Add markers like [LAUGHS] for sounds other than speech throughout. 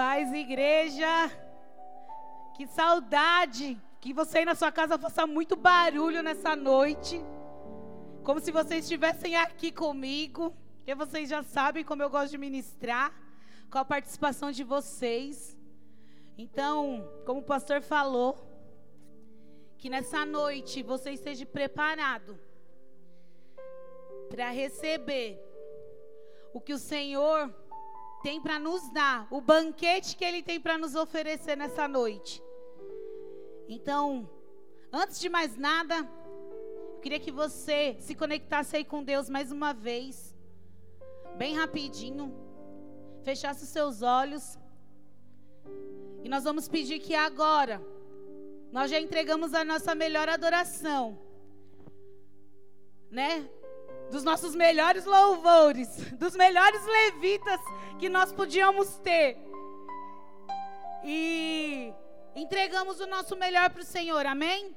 paz, igreja. Que saudade. Que você aí na sua casa faça muito barulho nessa noite. Como se vocês estivessem aqui comigo. Porque vocês já sabem como eu gosto de ministrar. Com a participação de vocês. Então, como o pastor falou, que nessa noite você esteja preparado para receber o que o Senhor tem para nos dar, o banquete que Ele tem para nos oferecer nessa noite. Então, antes de mais nada, eu queria que você se conectasse aí com Deus mais uma vez, bem rapidinho, fechasse os seus olhos, e nós vamos pedir que agora, nós já entregamos a nossa melhor adoração, né? Dos nossos melhores louvores, dos melhores levitas que nós podíamos ter. E entregamos o nosso melhor para o Senhor, amém?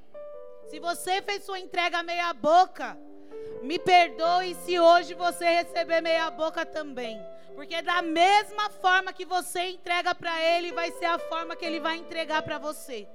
Se você fez sua entrega meia boca, me perdoe se hoje você receber meia boca também. Porque da mesma forma que você entrega para Ele, vai ser a forma que Ele vai entregar para você.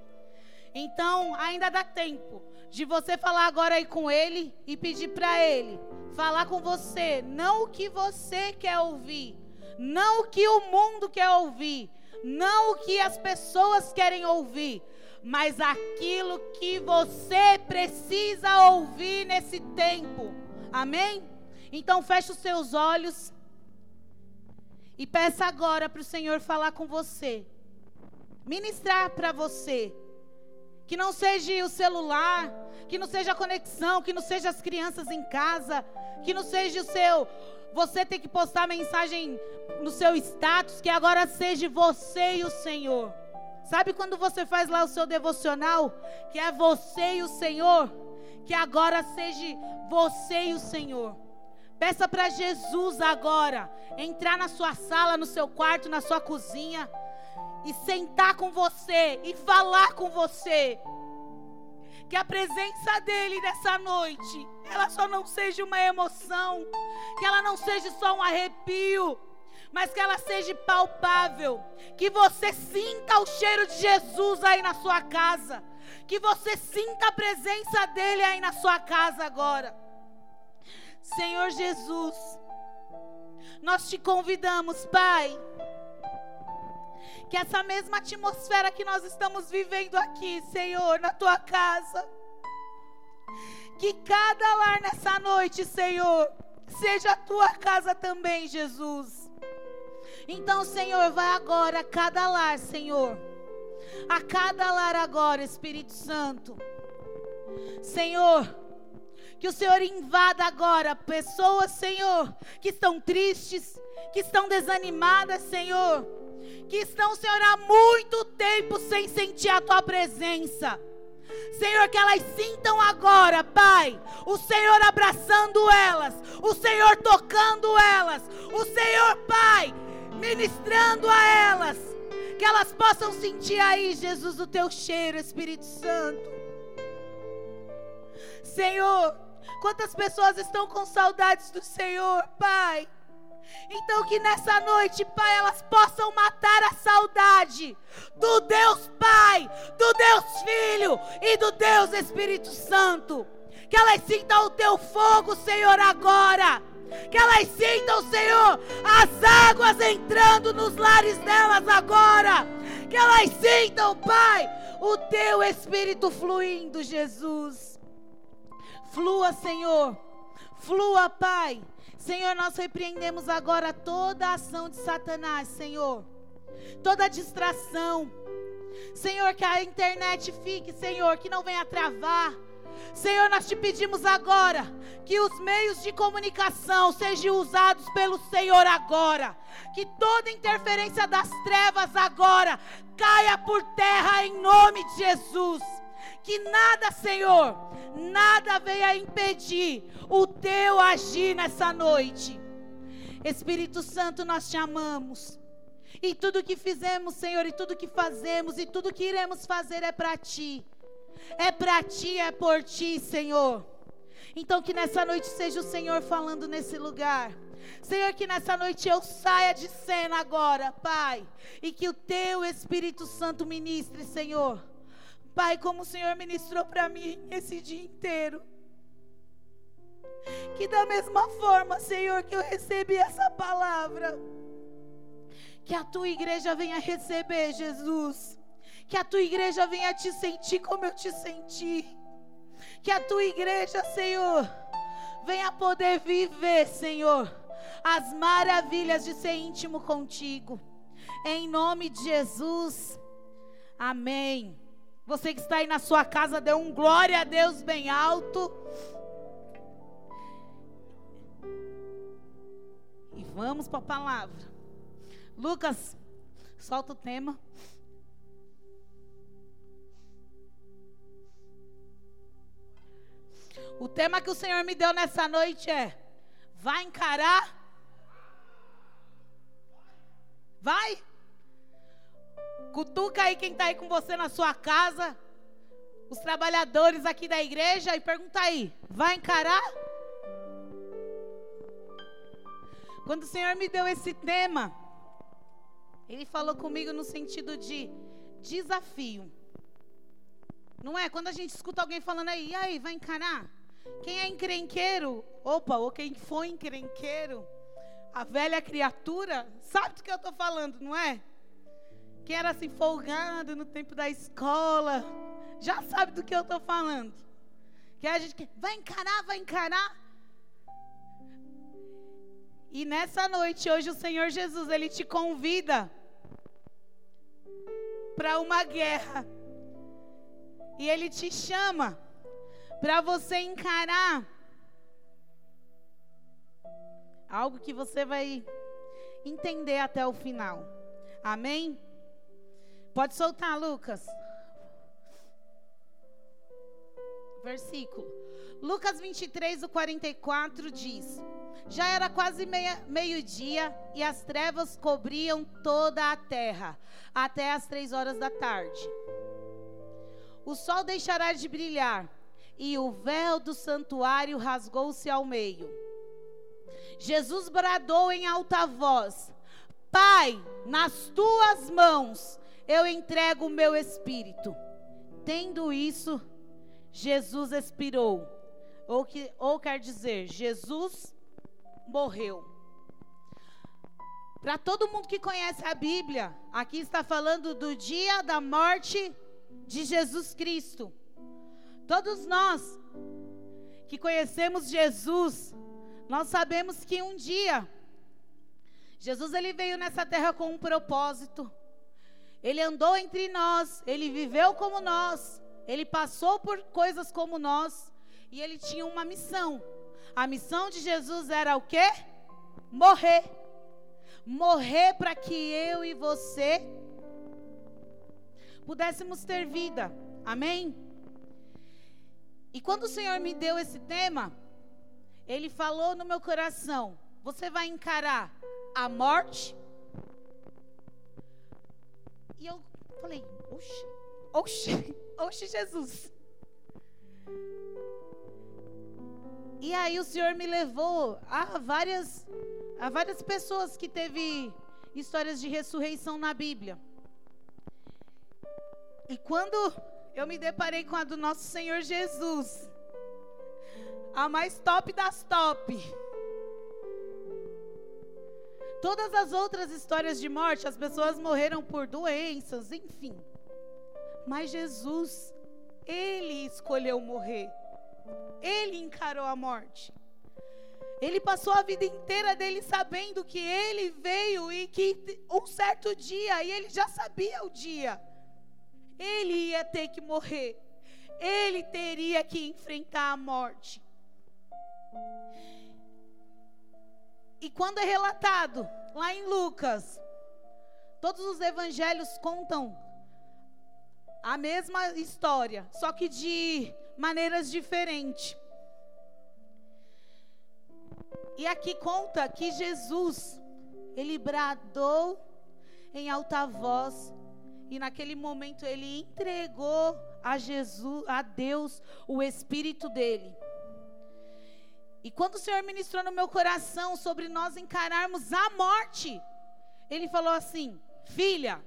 Então, ainda dá tempo de você falar agora aí com Ele e pedir para Ele falar com você, não o que você quer ouvir, não o que o mundo quer ouvir, não o que as pessoas querem ouvir, mas aquilo que você precisa ouvir nesse tempo. Amém? Então feche os seus olhos e peça agora para o Senhor falar com você, ministrar para você. Que não seja o celular, que não seja a conexão, que não seja as crianças em casa, que não seja o seu você ter que postar mensagem no seu status, que agora seja você e o Senhor. Sabe quando você faz lá o seu devocional, que é você e o Senhor? Que agora seja você e o Senhor. Peça para Jesus agora entrar na sua sala, no seu quarto, na sua cozinha e sentar com você e falar com você. Que a presença dele nessa noite, ela só não seja uma emoção, que ela não seja só um arrepio, mas que ela seja palpável, que você sinta o cheiro de Jesus aí na sua casa, que você sinta a presença dele aí na sua casa agora. Senhor Jesus, nós te convidamos, Pai que essa mesma atmosfera que nós estamos vivendo aqui, Senhor, na tua casa, que cada lar nessa noite, Senhor, seja a tua casa também, Jesus. Então, Senhor, vai agora a cada lar, Senhor. A cada lar agora, Espírito Santo. Senhor, que o Senhor invada agora pessoas, Senhor, que estão tristes, que estão desanimadas, Senhor que estão, Senhor, há muito tempo sem sentir a tua presença. Senhor, que elas sintam agora, Pai, o Senhor abraçando elas, o Senhor tocando elas, o Senhor, Pai, ministrando a elas, que elas possam sentir aí, Jesus, o teu cheiro, Espírito Santo. Senhor, quantas pessoas estão com saudades do Senhor, Pai. Então, que nessa noite, Pai, elas possam matar a saudade do Deus Pai, do Deus Filho e do Deus Espírito Santo. Que elas sintam o teu fogo, Senhor, agora. Que elas sintam, Senhor, as águas entrando nos lares delas agora. Que elas sintam, Pai, o teu Espírito fluindo, Jesus. Flua, Senhor. Flua, Pai Senhor, nós repreendemos agora toda a ação de Satanás, Senhor. Toda distração. Senhor, que a internet fique, Senhor, que não venha travar. Senhor, nós te pedimos agora que os meios de comunicação sejam usados pelo Senhor agora. Que toda interferência das trevas agora caia por terra em nome de Jesus. Que nada, Senhor, nada venha impedir o teu agir nessa noite. Espírito Santo, nós te amamos. E tudo que fizemos, Senhor, e tudo que fazemos, e tudo que iremos fazer é para ti. É para ti, é por ti, Senhor. Então que nessa noite seja o Senhor falando nesse lugar. Senhor, que nessa noite eu saia de cena agora, Pai, e que o teu Espírito Santo ministre, Senhor. Pai, como o Senhor ministrou para mim esse dia inteiro. Que da mesma forma, Senhor, que eu recebi essa palavra, que a tua igreja venha receber, Jesus. Que a tua igreja venha te sentir como eu te senti. Que a tua igreja, Senhor, venha poder viver, Senhor, as maravilhas de ser íntimo contigo. Em nome de Jesus. Amém. Você que está aí na sua casa, dê um glória a Deus bem alto. E vamos para a palavra. Lucas, solta o tema. O tema que o Senhor me deu nessa noite é: vai encarar? Vai? Cutuca aí quem está aí com você na sua casa, os trabalhadores aqui da igreja e pergunta aí: vai encarar? Quando o Senhor me deu esse tema, Ele falou comigo no sentido de desafio. Não é? Quando a gente escuta alguém falando aí, e aí, vai encarar? Quem é encrenqueiro, opa, ou quem foi encrenqueiro, a velha criatura, sabe do que eu estou falando, não é? Quem era assim folgado no tempo da escola, já sabe do que eu estou falando. Que a gente vai encarar, vai encarar. E nessa noite, hoje, o Senhor Jesus, Ele te convida para uma guerra. E Ele te chama para você encarar algo que você vai entender até o final. Amém? Pode soltar, Lucas. Versículo. Lucas 23, o 44 diz: Já era quase meio-dia e as trevas cobriam toda a terra, até as três horas da tarde. O sol deixará de brilhar e o véu do santuário rasgou-se ao meio. Jesus bradou em alta voz: Pai, nas tuas mãos eu entrego o meu espírito. Tendo isso, Jesus expirou. Ou, que, ou quer dizer, Jesus morreu. Para todo mundo que conhece a Bíblia, aqui está falando do dia da morte de Jesus Cristo. Todos nós que conhecemos Jesus, nós sabemos que um dia Jesus ele veio nessa terra com um propósito. Ele andou entre nós, ele viveu como nós, ele passou por coisas como nós e ele tinha uma missão. A missão de Jesus era o quê? Morrer. Morrer para que eu e você pudéssemos ter vida. Amém? E quando o Senhor me deu esse tema, Ele falou no meu coração: Você vai encarar a morte? E eu falei: Oxe, oxe, [LAUGHS] oxe, Jesus. E aí o Senhor me levou a várias, a várias pessoas que teve histórias de ressurreição na Bíblia. E quando eu me deparei com a do nosso Senhor Jesus. A mais top das top. Todas as outras histórias de morte, as pessoas morreram por doenças, enfim. Mas Jesus, ele escolheu morrer. Ele encarou a morte. Ele passou a vida inteira dele sabendo que ele veio e que um certo dia, e ele já sabia o dia, ele ia ter que morrer. Ele teria que enfrentar a morte. E quando é relatado lá em Lucas, todos os evangelhos contam a mesma história, só que de maneiras diferentes. E aqui conta que Jesus, ele bradou em alta voz e naquele momento ele entregou a Jesus, a Deus, o espírito dele. E quando o Senhor ministrou no meu coração sobre nós encararmos a morte, Ele falou assim: Filha,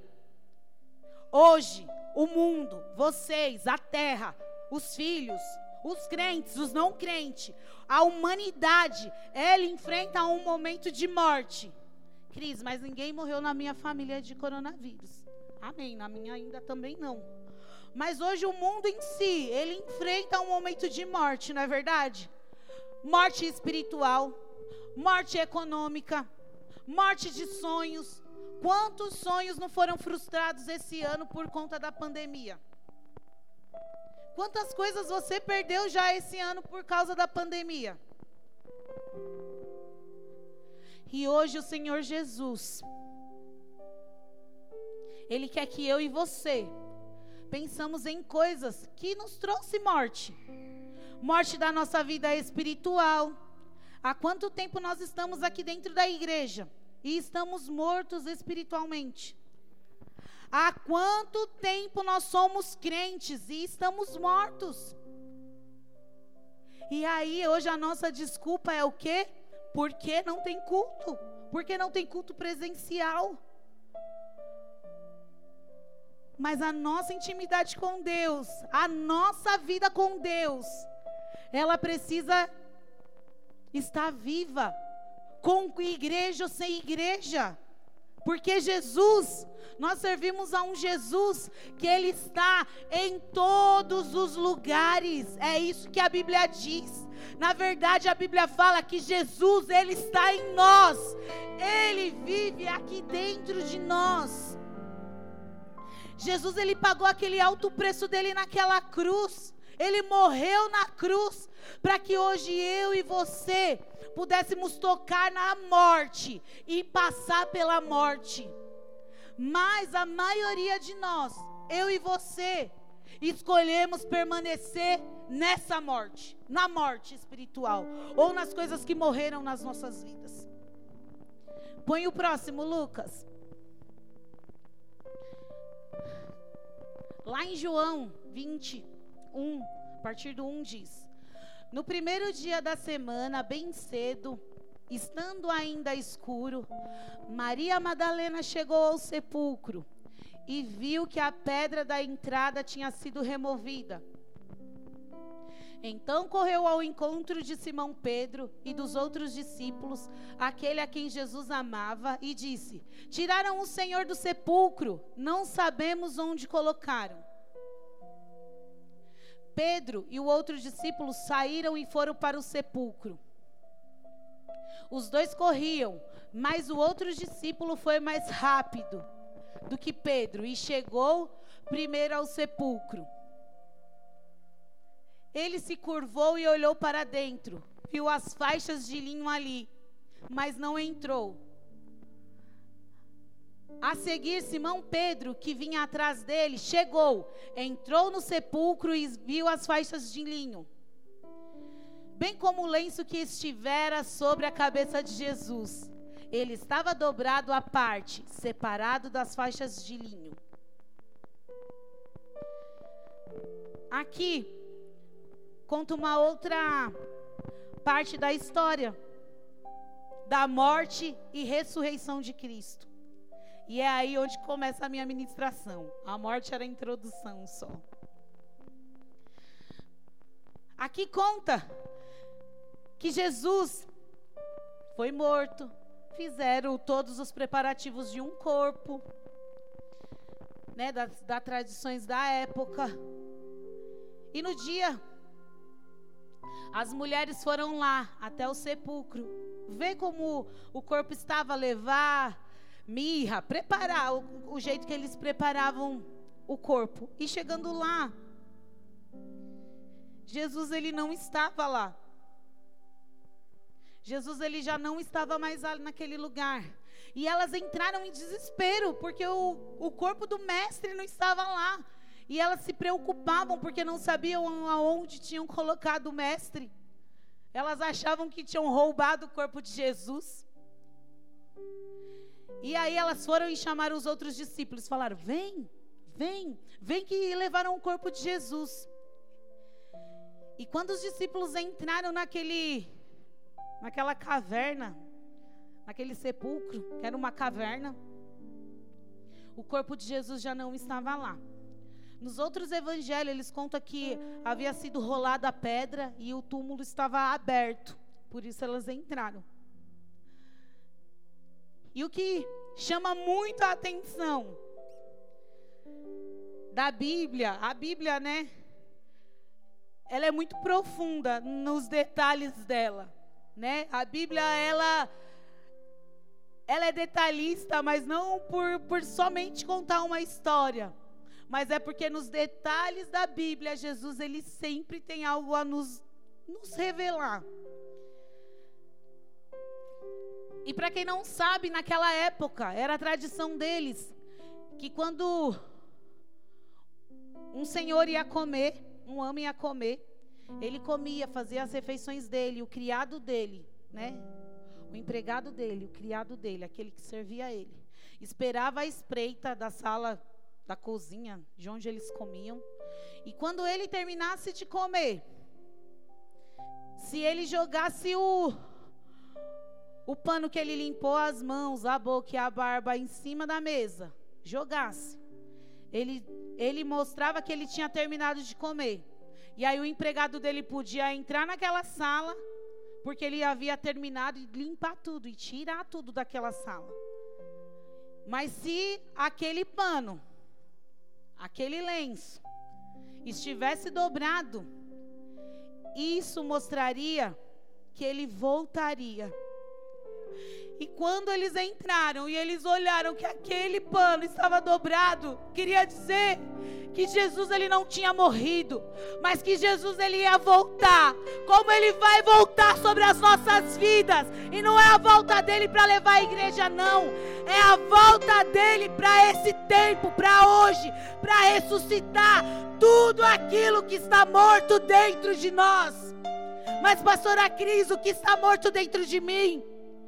hoje o mundo, vocês, a terra, os filhos, os crentes, os não crentes, a humanidade, ela enfrenta um momento de morte. Cris, mas ninguém morreu na minha família de coronavírus. Amém. Na minha ainda também não. Mas hoje o mundo em si, ele enfrenta um momento de morte, não é verdade? Morte espiritual, morte econômica, morte de sonhos. Quantos sonhos não foram frustrados esse ano por conta da pandemia? Quantas coisas você perdeu já esse ano por causa da pandemia? E hoje o Senhor Jesus, Ele quer que eu e você pensamos em coisas que nos trouxe morte. Morte da nossa vida espiritual. Há quanto tempo nós estamos aqui dentro da igreja e estamos mortos espiritualmente? Há quanto tempo nós somos crentes e estamos mortos? E aí, hoje a nossa desculpa é o quê? Porque não tem culto. Porque não tem culto presencial. Mas a nossa intimidade com Deus, a nossa vida com Deus, ela precisa estar viva, com igreja ou sem igreja. Porque Jesus, nós servimos a um Jesus que ele está em todos os lugares. É isso que a Bíblia diz. Na verdade, a Bíblia fala que Jesus, ele está em nós. Ele vive aqui dentro de nós. Jesus, ele pagou aquele alto preço dele naquela cruz. Ele morreu na cruz para que hoje eu e você pudéssemos tocar na morte e passar pela morte. Mas a maioria de nós, eu e você, escolhemos permanecer nessa morte, na morte espiritual, ou nas coisas que morreram nas nossas vidas. Põe o próximo, Lucas. Lá em João 21, a partir do 1 diz: no primeiro dia da semana, bem cedo, estando ainda escuro, Maria Madalena chegou ao sepulcro e viu que a pedra da entrada tinha sido removida. Então correu ao encontro de Simão Pedro e dos outros discípulos, aquele a quem Jesus amava, e disse: Tiraram o Senhor do sepulcro, não sabemos onde colocaram. Pedro e o outro discípulo saíram e foram para o sepulcro. Os dois corriam, mas o outro discípulo foi mais rápido do que Pedro e chegou primeiro ao sepulcro. Ele se curvou e olhou para dentro, viu as faixas de linho ali, mas não entrou. A seguir, Simão Pedro, que vinha atrás dele, chegou, entrou no sepulcro e viu as faixas de linho, bem como o lenço que estivera sobre a cabeça de Jesus. Ele estava dobrado à parte, separado das faixas de linho. Aqui conta uma outra parte da história da morte e ressurreição de Cristo. E é aí onde começa a minha ministração. A morte era a introdução só. Aqui conta que Jesus foi morto, fizeram todos os preparativos de um corpo, né, das, das tradições da época. E no dia, as mulheres foram lá até o sepulcro, ver como o corpo estava, levar mirra, preparar o, o jeito que eles preparavam o corpo. E chegando lá, Jesus ele não estava lá. Jesus ele já não estava mais naquele lugar. E elas entraram em desespero, porque o, o corpo do mestre não estava lá. E elas se preocupavam porque não sabiam aonde tinham colocado o mestre. Elas achavam que tinham roubado o corpo de Jesus. E aí elas foram e chamaram os outros discípulos, falaram: "Vem, vem, vem que levaram o corpo de Jesus". E quando os discípulos entraram naquele naquela caverna, naquele sepulcro, que era uma caverna, o corpo de Jesus já não estava lá. Nos outros evangelhos, eles contam que havia sido rolada a pedra e o túmulo estava aberto. Por isso elas entraram. E o que chama muito a atenção da Bíblia, a Bíblia, né? Ela é muito profunda nos detalhes dela, né? A Bíblia, ela ela é detalhista, mas não por, por somente contar uma história, mas é porque nos detalhes da Bíblia, Jesus ele sempre tem algo a nos, nos revelar. E para quem não sabe, naquela época, era a tradição deles que quando um senhor ia comer, um homem ia comer, ele comia, fazia as refeições dele, o criado dele, né? O empregado dele, o criado dele, aquele que servia ele. Esperava a espreita da sala da cozinha, de onde eles comiam. E quando ele terminasse de comer, se ele jogasse o o pano que ele limpou as mãos, a boca e a barba em cima da mesa, jogasse. Ele, ele mostrava que ele tinha terminado de comer. E aí o empregado dele podia entrar naquela sala, porque ele havia terminado e limpar tudo e tirar tudo daquela sala. Mas se aquele pano, aquele lenço, estivesse dobrado, isso mostraria que ele voltaria e quando eles entraram e eles olharam que aquele pano estava dobrado, queria dizer que Jesus ele não tinha morrido, mas que Jesus ele ia voltar. Como ele vai voltar sobre as nossas vidas? E não é a volta dele para levar a igreja não, é a volta dele para esse tempo, para hoje, para ressuscitar tudo aquilo que está morto dentro de nós. Mas pastora Cris, o que está morto dentro de mim?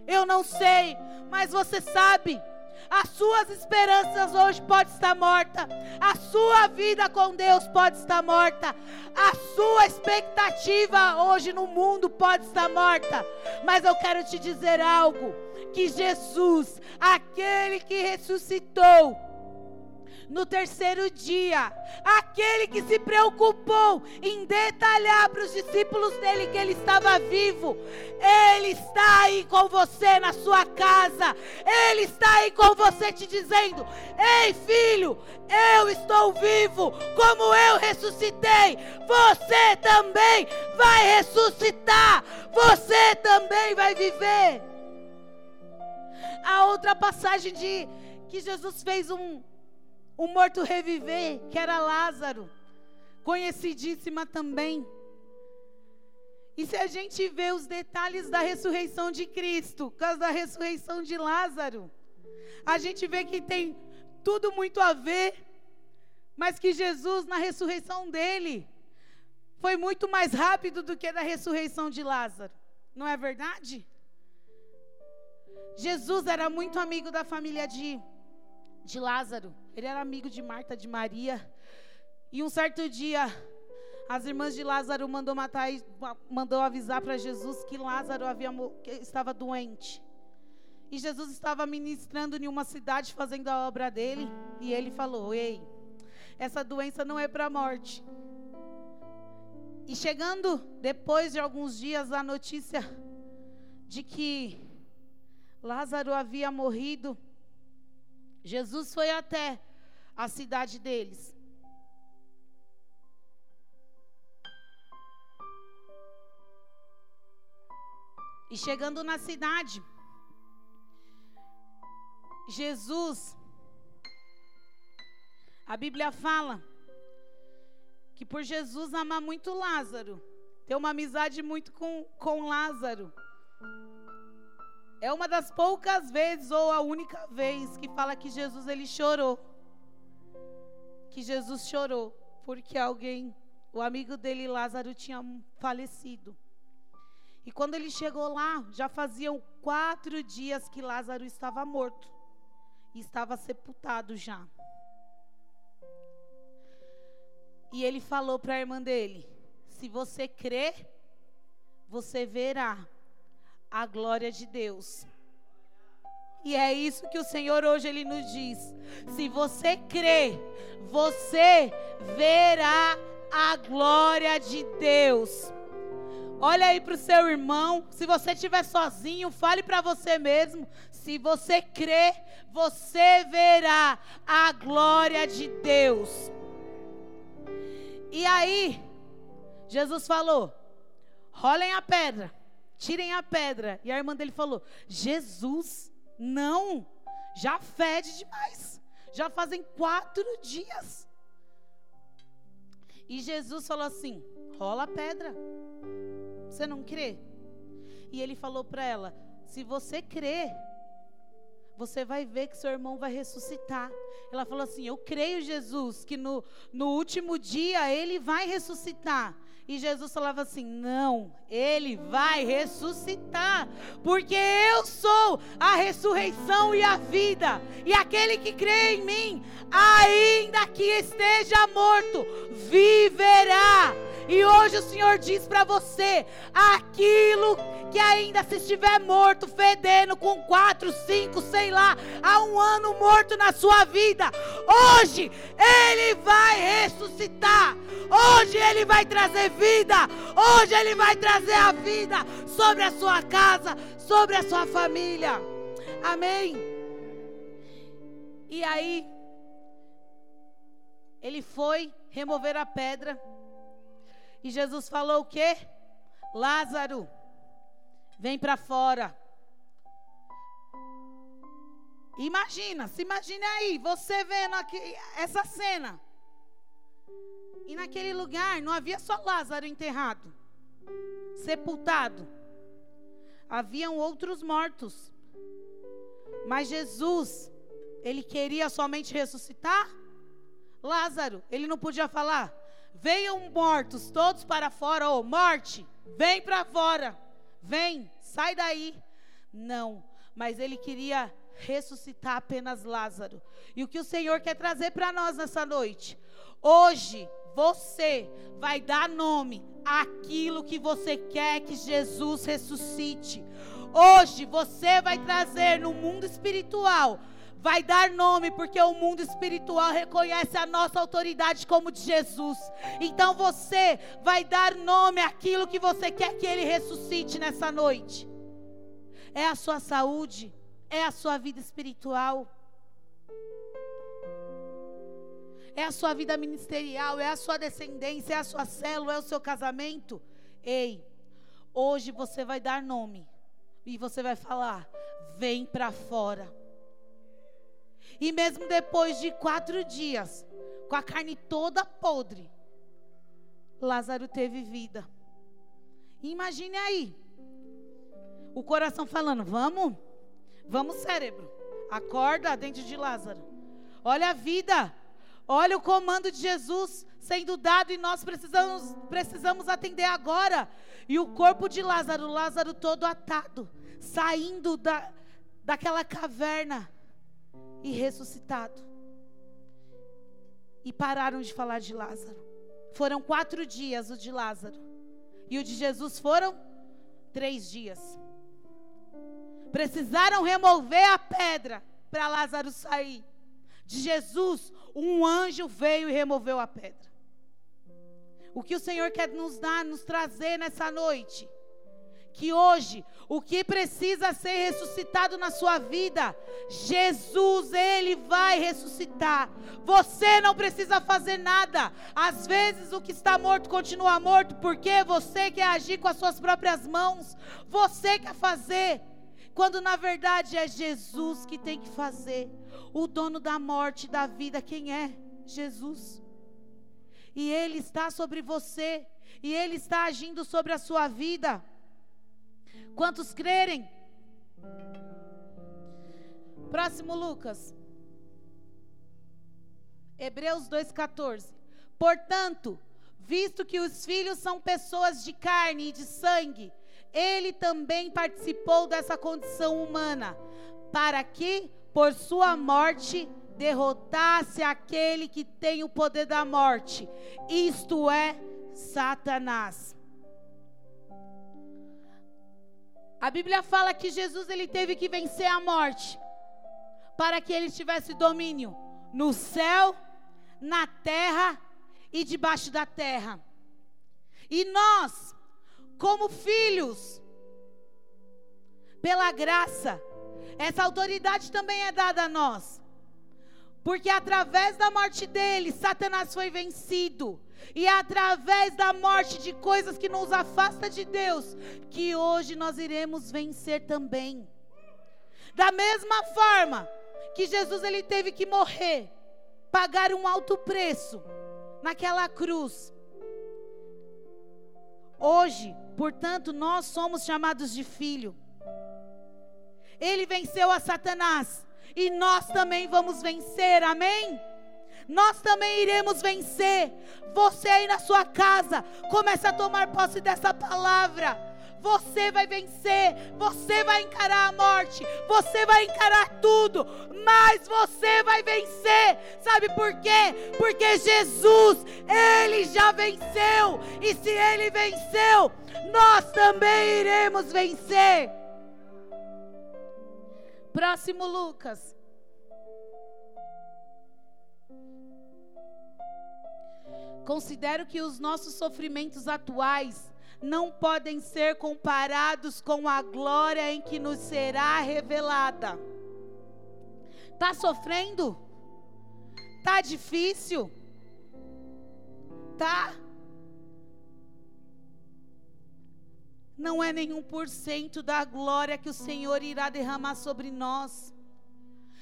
Eu não sei, mas você sabe. As suas esperanças hoje pode estar morta. A sua vida com Deus pode estar morta. A sua expectativa hoje no mundo pode estar morta. Mas eu quero te dizer algo: que Jesus, aquele que ressuscitou, no terceiro dia, aquele que se preocupou em detalhar para os discípulos dele que ele estava vivo, ele está aí com você na sua casa, ele está aí com você te dizendo: Ei filho, eu estou vivo, como eu ressuscitei, você também vai ressuscitar, você também vai viver. A outra passagem de que Jesus fez um o morto reviver, que era Lázaro, conhecidíssima também. E se a gente vê os detalhes da ressurreição de Cristo, por causa da ressurreição de Lázaro, a gente vê que tem tudo muito a ver, mas que Jesus, na ressurreição dele, foi muito mais rápido do que da ressurreição de Lázaro. Não é verdade? Jesus era muito amigo da família de, de Lázaro. Ele era amigo de Marta, de Maria. E um certo dia, as irmãs de Lázaro mandou matar, mandou avisar para Jesus que Lázaro havia, que estava doente. E Jesus estava ministrando em uma cidade fazendo a obra dele, e ele falou: "Ei, essa doença não é para morte". E chegando depois de alguns dias a notícia de que Lázaro havia morrido, Jesus foi até a cidade deles. E chegando na cidade, Jesus, a Bíblia fala que por Jesus amar muito Lázaro, ter uma amizade muito com, com Lázaro, é uma das poucas vezes ou a única vez que fala que Jesus ele chorou. Que Jesus chorou porque alguém, o amigo dele Lázaro tinha falecido. E quando ele chegou lá, já faziam quatro dias que Lázaro estava morto e estava sepultado já. E ele falou para a irmã dele: Se você crer, você verá a glória de Deus. E é isso que o Senhor hoje ele nos diz. Se você crê, você verá a glória de Deus. Olha aí para o seu irmão. Se você estiver sozinho, fale para você mesmo. Se você crê, você verá a glória de Deus. E aí, Jesus falou: rolem a pedra, tirem a pedra. E a irmã dele falou: Jesus, não, já fede demais. Já fazem quatro dias. E Jesus falou assim: rola a pedra. Você não crê? E ele falou para ela: se você crê, você vai ver que seu irmão vai ressuscitar. Ela falou assim: Eu creio, Jesus, que no, no último dia ele vai ressuscitar. E Jesus falava assim: Não, ele vai ressuscitar, porque eu sou a ressurreição e a vida, e aquele que crê em mim, ainda que esteja morto, viverá. E hoje o Senhor diz para você: aquilo que ainda se estiver morto, fedendo com quatro, cinco, sei lá, há um ano morto na sua vida, hoje Ele vai ressuscitar. Hoje Ele vai trazer vida. Hoje Ele vai trazer a vida sobre a sua casa, sobre a sua família. Amém. E aí, ele foi remover a pedra. E Jesus falou o quê? Lázaro, vem para fora. Imagina, se imagine aí, você vendo aqui essa cena. E naquele lugar não havia só Lázaro enterrado, sepultado. Haviam outros mortos. Mas Jesus, ele queria somente ressuscitar Lázaro. Ele não podia falar: Venham mortos todos para fora, ô oh, morte, vem para fora, vem, sai daí. Não, mas ele queria ressuscitar apenas Lázaro. E o que o Senhor quer trazer para nós nessa noite? Hoje, você vai dar nome àquilo que você quer que Jesus ressuscite. Hoje, você vai trazer no mundo espiritual vai dar nome, porque o mundo espiritual reconhece a nossa autoridade como de Jesus. Então você vai dar nome àquilo que você quer que ele ressuscite nessa noite. É a sua saúde, é a sua vida espiritual. É a sua vida ministerial, é a sua descendência, é a sua célula, é o seu casamento. Ei, hoje você vai dar nome e você vai falar: vem para fora e mesmo depois de quatro dias, com a carne toda podre, Lázaro teve vida. Imagine aí, o coração falando: vamos, vamos, cérebro, acorda dentro de Lázaro. Olha a vida, olha o comando de Jesus sendo dado e nós precisamos, precisamos atender agora. E o corpo de Lázaro, Lázaro todo atado, saindo da, daquela caverna e ressuscitado. E pararam de falar de Lázaro. Foram quatro dias o de Lázaro. E o de Jesus foram três dias. Precisaram remover a pedra para Lázaro sair. De Jesus, um anjo veio e removeu a pedra. O que o Senhor quer nos dar, nos trazer nessa noite que hoje o que precisa ser ressuscitado na sua vida, Jesus, Ele vai ressuscitar. Você não precisa fazer nada. Às vezes o que está morto continua morto, porque você quer agir com as suas próprias mãos, você quer fazer, quando na verdade é Jesus que tem que fazer. O dono da morte e da vida, quem é? Jesus. E Ele está sobre você, e Ele está agindo sobre a sua vida. Quantos crerem? Próximo Lucas. Hebreus 2,14. Portanto, visto que os filhos são pessoas de carne e de sangue, ele também participou dessa condição humana, para que, por sua morte, derrotasse aquele que tem o poder da morte, isto é, Satanás A Bíblia fala que Jesus ele teve que vencer a morte para que ele tivesse domínio no céu, na terra e debaixo da terra. E nós, como filhos, pela graça, essa autoridade também é dada a nós. Porque através da morte dele, Satanás foi vencido. E é através da morte de coisas que nos afasta de Deus que hoje nós iremos vencer também. Da mesma forma que Jesus ele teve que morrer, pagar um alto preço naquela cruz. Hoje, portanto, nós somos chamados de filho. Ele venceu a Satanás e nós também vamos vencer, amém? Nós também iremos vencer. Você aí na sua casa, comece a tomar posse dessa palavra. Você vai vencer, você vai encarar a morte, você vai encarar tudo, mas você vai vencer. Sabe por quê? Porque Jesus, ele já venceu, e se ele venceu, nós também iremos vencer. Próximo Lucas. Considero que os nossos sofrimentos atuais não podem ser comparados com a glória em que nos será revelada. Tá sofrendo? Tá difícil? Tá? Não é nenhum por cento da glória que o Senhor irá derramar sobre nós.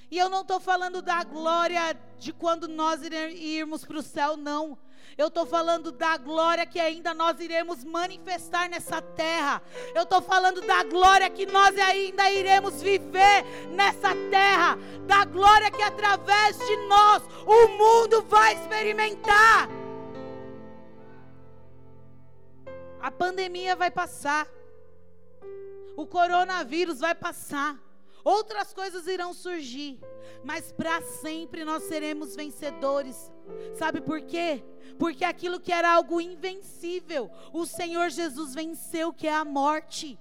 E eu não estou falando da glória de quando nós irmos para o céu, não. Eu estou falando da glória que ainda nós iremos manifestar nessa terra. Eu estou falando da glória que nós ainda iremos viver nessa terra. Da glória que através de nós o mundo vai experimentar. A pandemia vai passar. O coronavírus vai passar. Outras coisas irão surgir, mas para sempre nós seremos vencedores. Sabe por quê? Porque aquilo que era algo invencível, o Senhor Jesus venceu, que é a morte.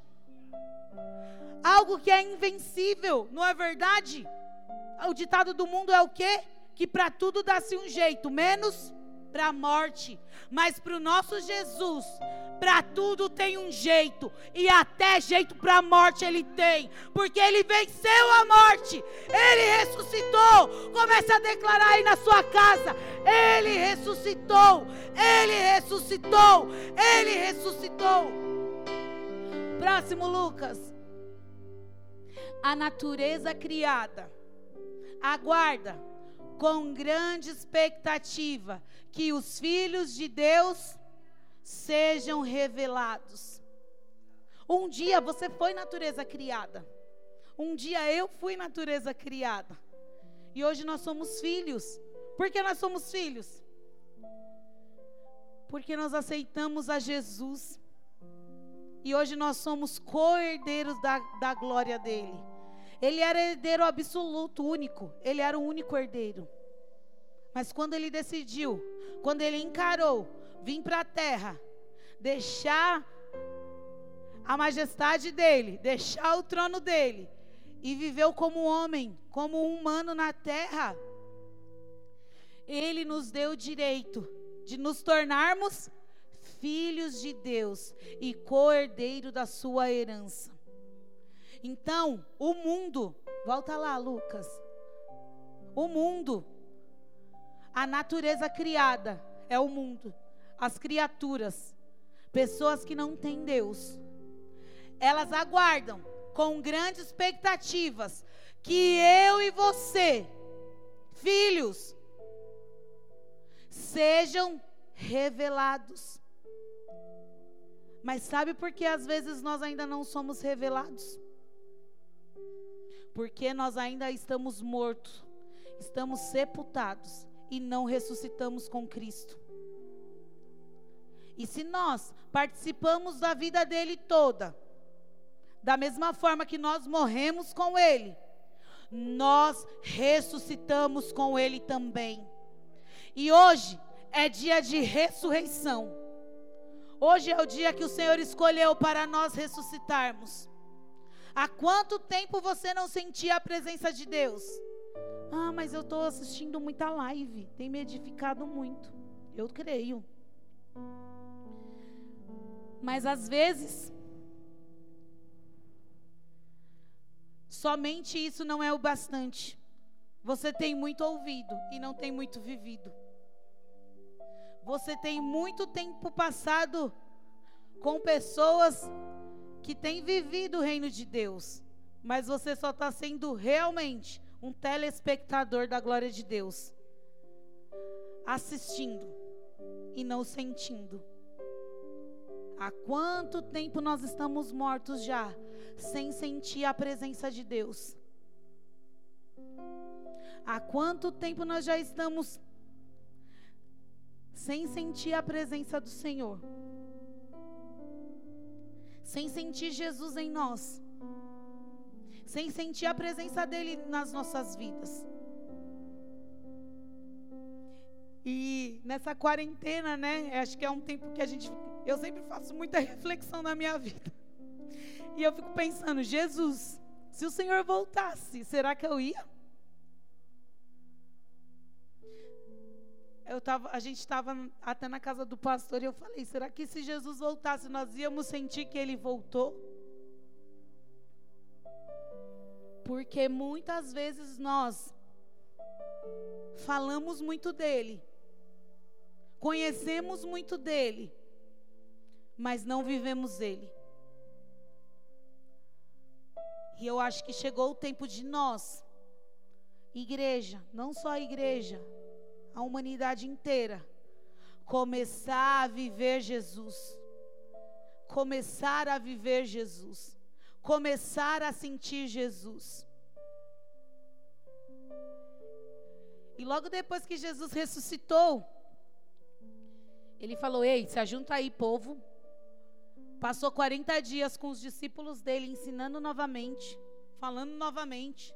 Algo que é invencível, não é verdade? O ditado do mundo é o quê? Que para tudo dá-se um jeito, menos para a morte. Mas para o nosso Jesus, para tudo tem um jeito, e até jeito para a morte ele tem, porque ele venceu a morte, ele ressuscitou. Comece a declarar aí na sua casa: ele ressuscitou, ele ressuscitou, ele ressuscitou. Próximo, Lucas. A natureza criada aguarda com grande expectativa que os filhos de Deus sejam revelados. Um dia você foi natureza criada. Um dia eu fui natureza criada. E hoje nós somos filhos. Por que nós somos filhos? Porque nós aceitamos a Jesus. E hoje nós somos co-herdeiros da, da glória dele. Ele era herdeiro absoluto, único. Ele era o único herdeiro. Mas quando ele decidiu, quando ele encarou vir para a terra, deixar a majestade dele, deixar o trono dele e viveu como homem, como humano na terra, ele nos deu o direito de nos tornarmos filhos de Deus e co-herdeiro da sua herança. Então, o mundo, volta lá, Lucas. O mundo, a natureza criada é o mundo as criaturas, pessoas que não têm Deus, elas aguardam com grandes expectativas que eu e você, filhos, sejam revelados. Mas sabe por que às vezes nós ainda não somos revelados? Porque nós ainda estamos mortos, estamos sepultados e não ressuscitamos com Cristo. E se nós participamos da vida dele toda, da mesma forma que nós morremos com ele, nós ressuscitamos com ele também. E hoje é dia de ressurreição. Hoje é o dia que o Senhor escolheu para nós ressuscitarmos. Há quanto tempo você não sentia a presença de Deus? Ah, mas eu estou assistindo muita live, tem me edificado muito. Eu creio. Mas às vezes, somente isso não é o bastante. Você tem muito ouvido e não tem muito vivido. Você tem muito tempo passado com pessoas que têm vivido o reino de Deus, mas você só está sendo realmente um telespectador da glória de Deus, assistindo e não sentindo. Há quanto tempo nós estamos mortos já, sem sentir a presença de Deus? Há quanto tempo nós já estamos sem sentir a presença do Senhor? Sem sentir Jesus em nós? Sem sentir a presença dele nas nossas vidas? E nessa quarentena, né? Acho que é um tempo que a gente. Eu sempre faço muita [LAUGHS] reflexão na minha vida. E eu fico pensando, Jesus, se o Senhor voltasse, será que eu ia? Eu tava, a gente estava até na casa do pastor e eu falei: será que se Jesus voltasse, nós íamos sentir que ele voltou? Porque muitas vezes nós falamos muito dele, conhecemos muito dele, mas não vivemos ele. E eu acho que chegou o tempo de nós, igreja, não só a igreja, a humanidade inteira, começar a viver Jesus. Começar a viver Jesus. Começar a sentir Jesus. E logo depois que Jesus ressuscitou, ele falou: Ei, se ajunta aí, povo. Passou 40 dias com os discípulos dele, ensinando novamente, falando novamente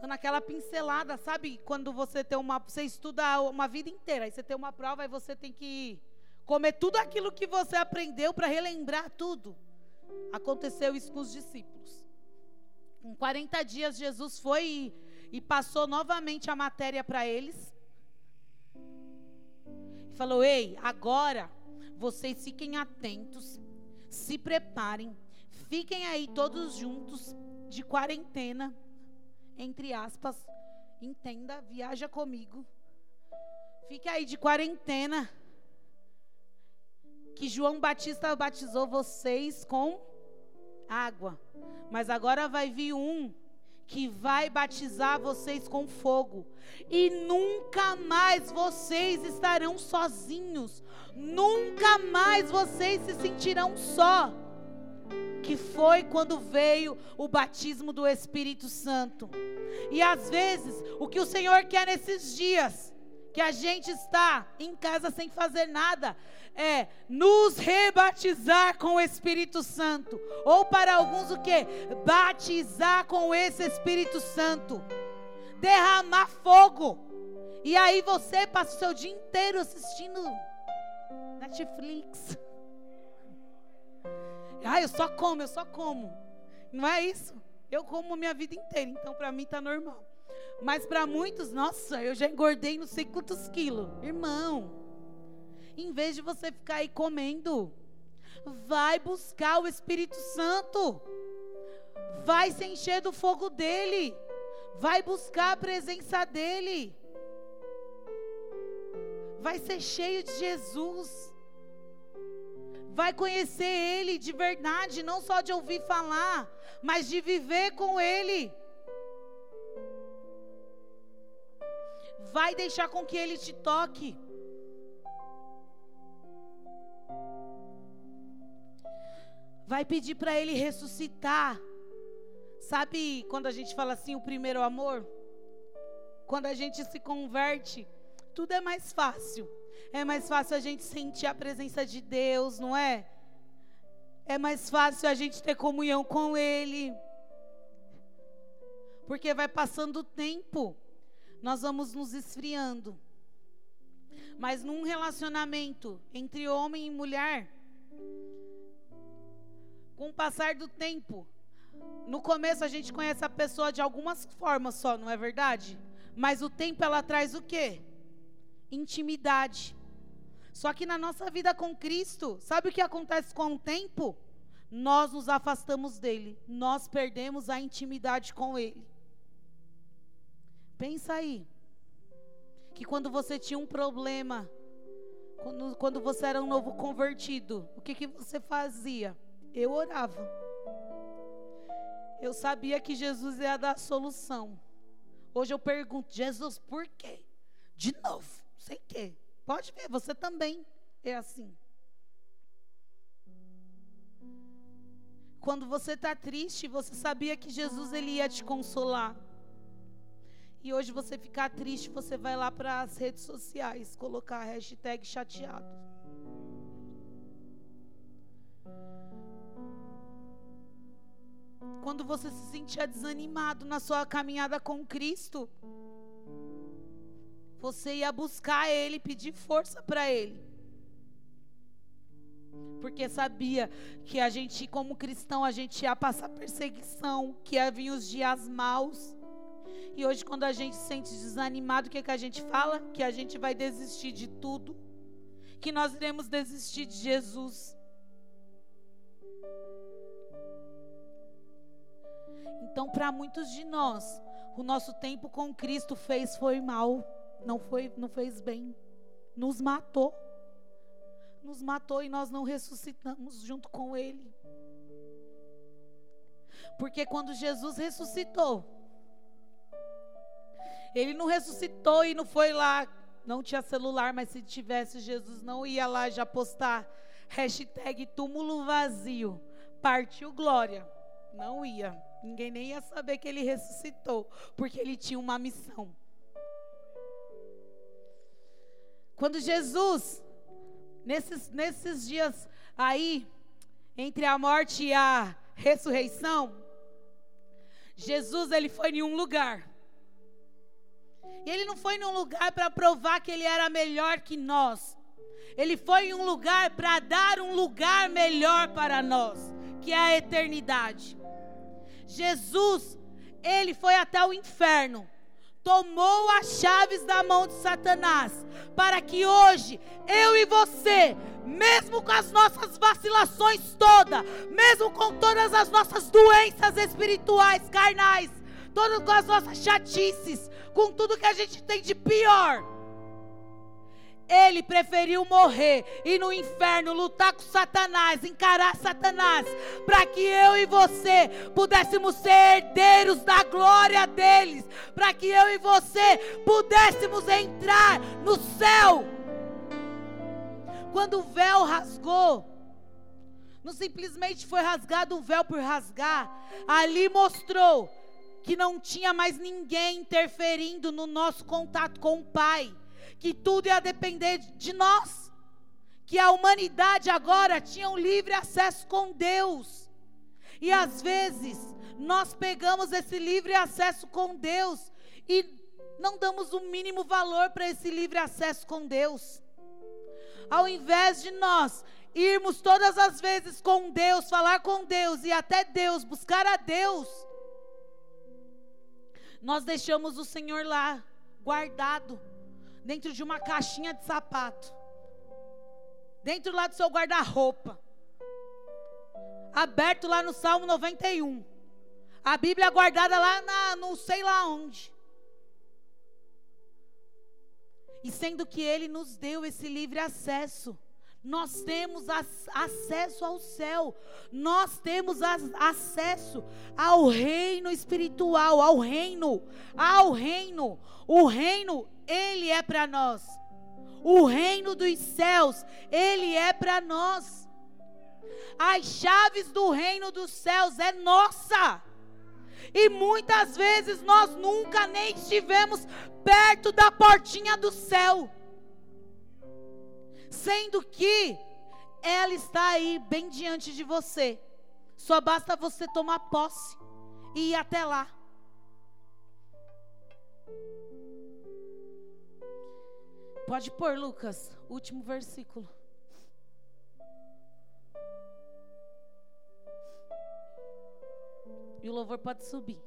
dando aquela pincelada, sabe? Quando você tem uma, você estuda uma vida inteira, aí você tem uma prova e você tem que comer tudo aquilo que você aprendeu para relembrar tudo. Aconteceu isso com os discípulos. Com 40 dias Jesus foi e, e passou novamente a matéria para eles. E falou: "Ei, agora vocês fiquem atentos, se preparem, fiquem aí todos juntos de quarentena entre aspas, entenda, viaja comigo. Fique aí de quarentena. Que João Batista batizou vocês com água. Mas agora vai vir um que vai batizar vocês com fogo. E nunca mais vocês estarão sozinhos. Nunca mais vocês se sentirão só que foi quando veio o batismo do Espírito Santo. E às vezes, o que o Senhor quer nesses dias, que a gente está em casa sem fazer nada, é nos rebatizar com o Espírito Santo. Ou para alguns o que? Batizar com esse Espírito Santo. Derramar fogo. E aí você passa o seu dia inteiro assistindo Netflix. Ah, eu só como, eu só como. Não é isso? Eu como a minha vida inteira, então para mim tá normal. Mas para muitos, nossa, eu já engordei não sei quantos quilos. Irmão, em vez de você ficar aí comendo, vai buscar o Espírito Santo. Vai se encher do fogo dele. Vai buscar a presença dele. Vai ser cheio de Jesus vai conhecer Ele de verdade, não só de ouvir falar, mas de viver com Ele. Vai deixar com que Ele te toque. Vai pedir para Ele ressuscitar. Sabe quando a gente fala assim, o primeiro amor? Quando a gente se converte, tudo é mais fácil. É mais fácil a gente sentir a presença de Deus, não é? É mais fácil a gente ter comunhão com Ele. Porque vai passando o tempo, nós vamos nos esfriando. Mas num relacionamento entre homem e mulher, com o passar do tempo, No começo a gente conhece a pessoa de algumas formas só, não é verdade? Mas o tempo ela traz o quê? Intimidade. Só que na nossa vida com Cristo, sabe o que acontece com o tempo? Nós nos afastamos dele, nós perdemos a intimidade com ele. Pensa aí, que quando você tinha um problema, quando, quando você era um novo convertido, o que, que você fazia? Eu orava. Eu sabia que Jesus ia dar a solução. Hoje eu pergunto, Jesus, por quê? De novo, sei quê. Pode ver, você também é assim. Quando você está triste, você sabia que Jesus ele ia te consolar. E hoje você ficar triste, você vai lá para as redes sociais colocar a hashtag chateado. Quando você se sentia desanimado na sua caminhada com Cristo, você ia buscar Ele, pedir força para Ele. Porque sabia que a gente, como cristão, a gente ia passar perseguição, que ia vir os dias maus. E hoje, quando a gente se sente desanimado, o que, é que a gente fala? Que a gente vai desistir de tudo. Que nós iremos desistir de Jesus. Então, para muitos de nós, o nosso tempo com Cristo fez foi mal não foi, não fez bem, nos matou. Nos matou e nós não ressuscitamos junto com ele. Porque quando Jesus ressuscitou, ele não ressuscitou e não foi lá, não tinha celular, mas se tivesse, Jesus não ia lá já postar hashtag túmulo vazio, partiu glória. Não ia. Ninguém nem ia saber que ele ressuscitou, porque ele tinha uma missão. Quando Jesus, nesses, nesses dias aí, entre a morte e a ressurreição, Jesus ele foi em um lugar. E ele não foi em um lugar para provar que ele era melhor que nós. Ele foi em um lugar para dar um lugar melhor para nós, que é a eternidade. Jesus, ele foi até o inferno tomou as chaves da mão de Satanás, para que hoje eu e você, mesmo com as nossas vacilações todas, mesmo com todas as nossas doenças espirituais, carnais, todas com as nossas chatices, com tudo que a gente tem de pior, ele preferiu morrer e no inferno lutar com Satanás, encarar Satanás, para que eu e você pudéssemos ser herdeiros da glória deles, para que eu e você pudéssemos entrar no céu. Quando o véu rasgou, não simplesmente foi rasgado um véu por rasgar, ali mostrou que não tinha mais ninguém interferindo no nosso contato com o Pai que tudo ia depender de nós, que a humanidade agora tinha um livre acesso com Deus. E às vezes nós pegamos esse livre acesso com Deus e não damos o mínimo valor para esse livre acesso com Deus. Ao invés de nós irmos todas as vezes com Deus, falar com Deus e até Deus, buscar a Deus, nós deixamos o Senhor lá, guardado dentro de uma caixinha de sapato, dentro lá do seu guarda-roupa, aberto lá no Salmo 91, a Bíblia guardada lá na, não sei lá onde. E sendo que Ele nos deu esse livre acesso, nós temos acesso ao céu, nós temos acesso ao reino espiritual, ao reino, ao reino. O reino, ele é para nós. O reino dos céus, ele é para nós. As chaves do reino dos céus é nossa. E muitas vezes nós nunca nem estivemos perto da portinha do céu sendo que ela está aí bem diante de você. Só basta você tomar posse e ir até lá. Pode pôr, Lucas, último versículo. louvor pode subir.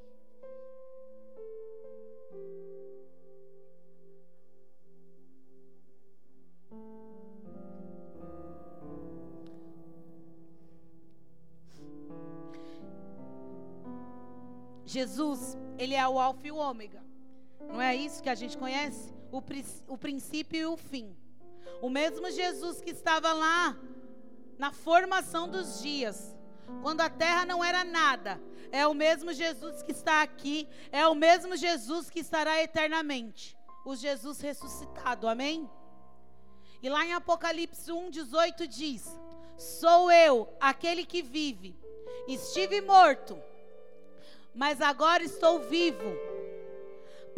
Jesus, ele é o alfa e o ômega. Não é isso que a gente conhece? O, o princípio e o fim. O mesmo Jesus que estava lá na formação dos dias, quando a terra não era nada, é o mesmo Jesus que está aqui, é o mesmo Jesus que estará eternamente. O Jesus ressuscitado, amém? E lá em Apocalipse 1, 18 diz: Sou eu, aquele que vive. Estive morto mas agora estou vivo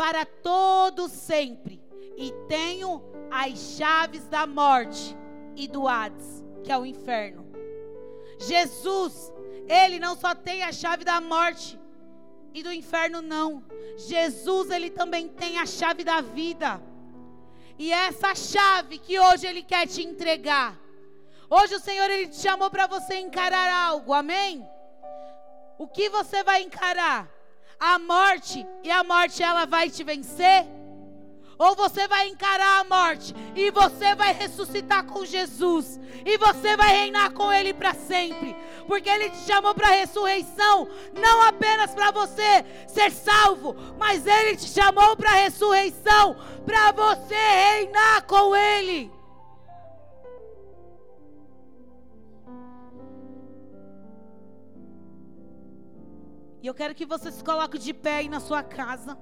para todo sempre e tenho as chaves da morte e do Hades, que é o inferno. Jesus, ele não só tem a chave da morte e do inferno não. Jesus, ele também tem a chave da vida. E é essa chave que hoje ele quer te entregar. Hoje o Senhor ele te chamou para você encarar algo. Amém? o que você vai encarar? A morte e a morte ela vai te vencer? Ou você vai encarar a morte e você vai ressuscitar com Jesus e você vai reinar com Ele para sempre, porque Ele te chamou para a ressurreição, não apenas para você ser salvo, mas Ele te chamou para a ressurreição, para você reinar com Ele. E eu quero que você se coloque de pé aí na sua casa.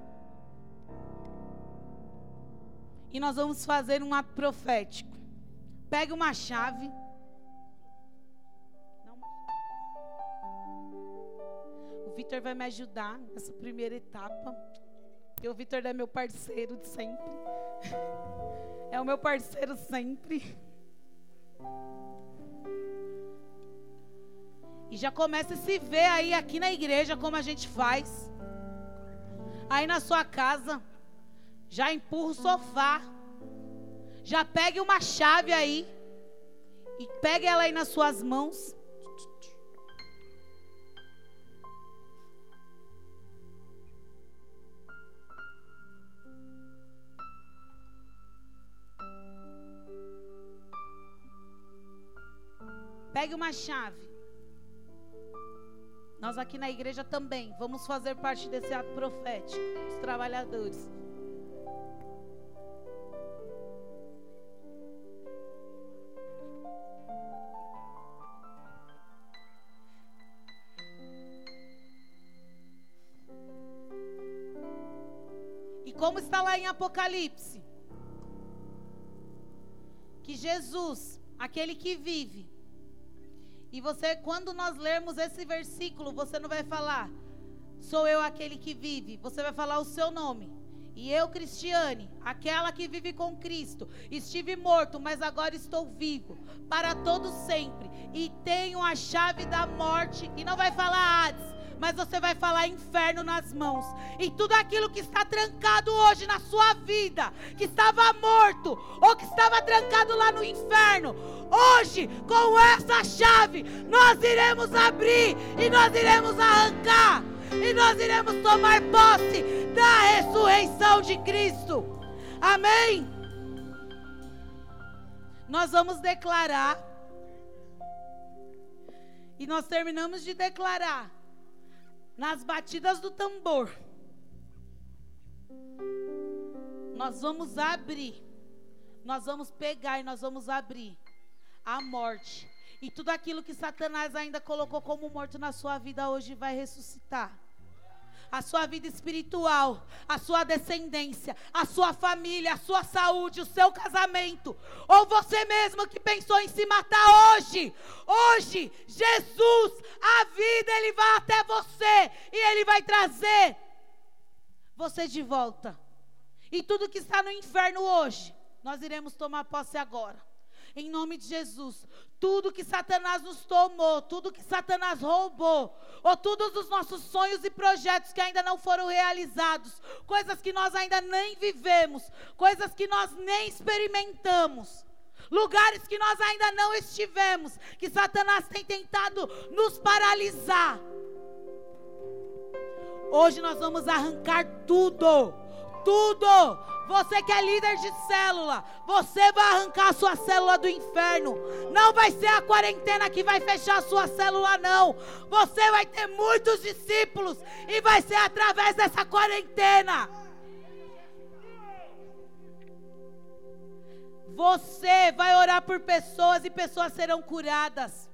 E nós vamos fazer um ato profético. Pegue uma chave. O Vitor vai me ajudar nessa primeira etapa. E o Vitor é meu parceiro de sempre. [LAUGHS] É o meu parceiro sempre. E já começa a se ver aí aqui na igreja como a gente faz. Aí na sua casa, já empurra o sofá. Já pegue uma chave aí. E pegue ela aí nas suas mãos. Pegue uma chave. Nós aqui na igreja também vamos fazer parte desse ato profético, os trabalhadores. E como está lá em Apocalipse, que Jesus, aquele que vive, e você, quando nós lermos esse versículo, você não vai falar, sou eu aquele que vive. Você vai falar o seu nome. E eu, Cristiane, aquela que vive com Cristo, estive morto, mas agora estou vivo, para todo sempre. E tenho a chave da morte. E não vai falar Hades, mas você vai falar inferno nas mãos. E tudo aquilo que está trancado hoje na sua vida, que estava morto, ou que estava trancado lá no inferno, hoje, com essa chave, nós iremos abrir e nós iremos arrancar. E nós iremos tomar posse da ressurreição de Cristo. Amém? Nós vamos declarar. E nós terminamos de declarar nas batidas do tambor, nós vamos abrir, nós vamos pegar e nós vamos abrir a morte. E tudo aquilo que Satanás ainda colocou como morto na sua vida hoje vai ressuscitar a sua vida espiritual, a sua descendência, a sua família, a sua saúde, o seu casamento, ou você mesmo que pensou em se matar hoje. Hoje, Jesus, a vida, Ele vai até você e Ele vai trazer você de volta. E tudo que está no inferno hoje, nós iremos tomar posse agora. Em nome de Jesus, tudo que Satanás nos tomou, tudo que Satanás roubou, ou todos os nossos sonhos e projetos que ainda não foram realizados, coisas que nós ainda nem vivemos, coisas que nós nem experimentamos, lugares que nós ainda não estivemos, que Satanás tem tentado nos paralisar. Hoje nós vamos arrancar tudo. Tudo. Você que é líder de célula, você vai arrancar a sua célula do inferno. Não vai ser a quarentena que vai fechar a sua célula, não. Você vai ter muitos discípulos e vai ser através dessa quarentena. Você vai orar por pessoas e pessoas serão curadas.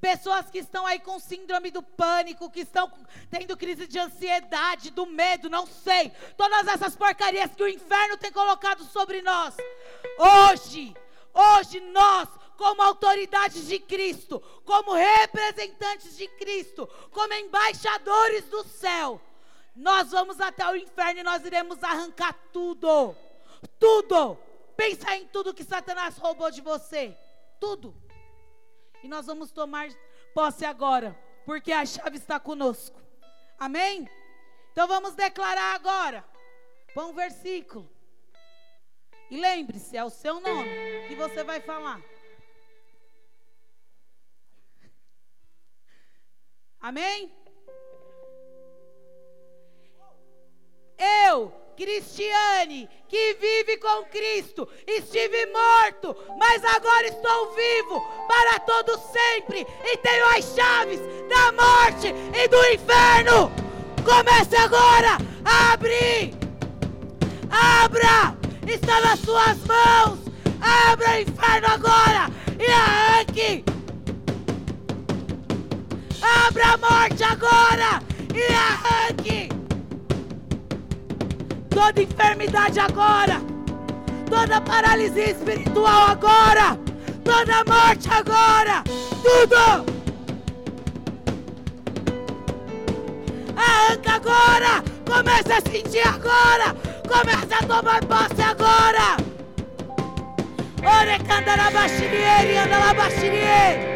Pessoas que estão aí com síndrome do pânico, que estão tendo crise de ansiedade, do medo, não sei. Todas essas porcarias que o inferno tem colocado sobre nós. Hoje, hoje nós, como autoridades de Cristo, como representantes de Cristo, como embaixadores do céu, nós vamos até o inferno e nós iremos arrancar tudo. Tudo. Pensa em tudo que Satanás roubou de você. Tudo. E nós vamos tomar posse agora, porque a chave está conosco. Amém? Então vamos declarar agora. Põe um versículo. E lembre-se, é o seu nome que você vai falar. Amém? Eu Cristiane, que vive com Cristo, estive morto, mas agora estou vivo para todo sempre e tenho as chaves da morte e do inferno. Comece agora a abrir. Abra, está nas suas mãos. Abra o inferno agora e arranque. Abra a morte agora e arranque toda enfermidade agora, toda paralisia espiritual agora, toda morte agora, tudo. Arranca agora, comece a sentir agora, comece a tomar posse agora. Ore candarabashirieri, andalabashirieri.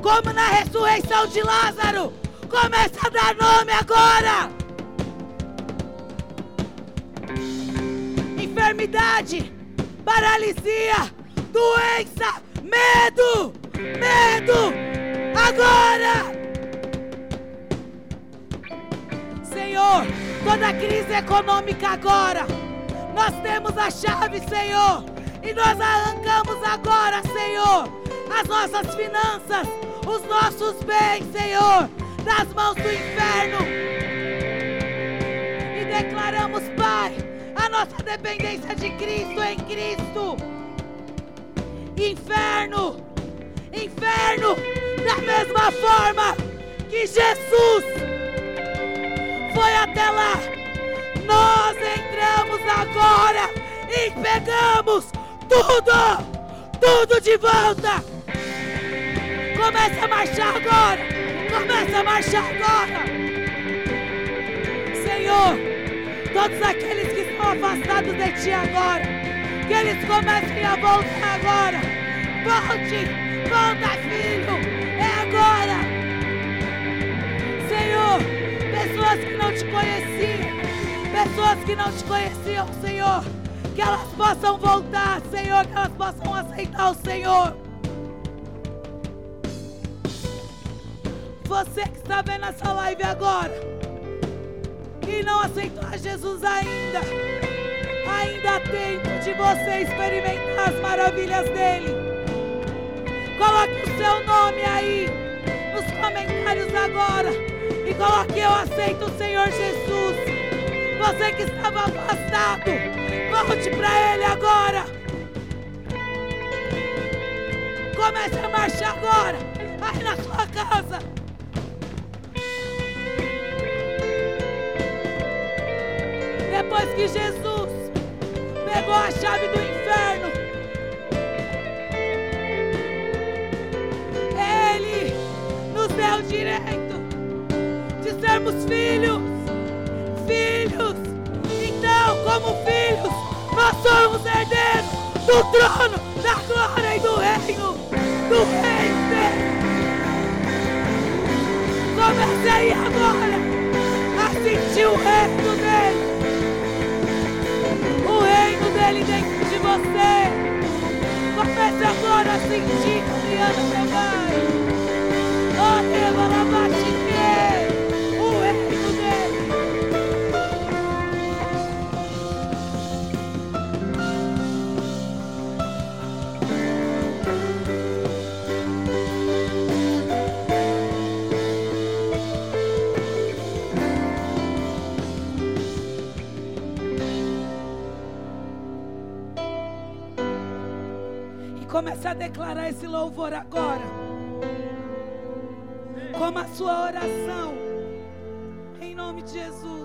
Como na ressurreição de Lázaro, comece a dar nome agora. Enfermidade, paralisia, doença, medo, medo, agora! Senhor, toda crise econômica agora, nós temos a chave, Senhor, e nós arrancamos agora, Senhor, as nossas finanças, os nossos bens, Senhor, das mãos do inferno. E declaramos, Pai, nossa dependência de Cristo em Cristo. Inferno, inferno, da mesma forma que Jesus foi até lá, nós entramos agora e pegamos tudo, tudo de volta. Começa a marchar agora, começa a marchar agora. Senhor, Todos aqueles que estão afastados de ti agora, que eles comecem a voltar agora. Volte, volta, filho, é agora. Senhor, pessoas que não te conheciam, pessoas que não te conheciam, Senhor, que elas possam voltar, Senhor, que elas possam aceitar o Senhor. Você que está vendo essa live agora, e não aceitou a Jesus ainda, ainda há tempo de você experimentar as maravilhas dele. Coloque o seu nome aí nos comentários agora e coloque eu aceito o Senhor Jesus. Você que estava afastado, volte para Ele agora. Comece a marchar agora, aí na sua casa. Depois que Jesus pegou a chave do inferno, Ele nos deu o direito de sermos filhos. Filhos. Então, como filhos, nós somos herdeiros do trono, da glória e do reino. Do reino dele. Comece aí agora a sentir o reino dele dentro de você. Comece agora a sentir criando seu pai. Oh, Deus, ela a declarar esse louvor agora. Como a sua oração. Em nome de Jesus.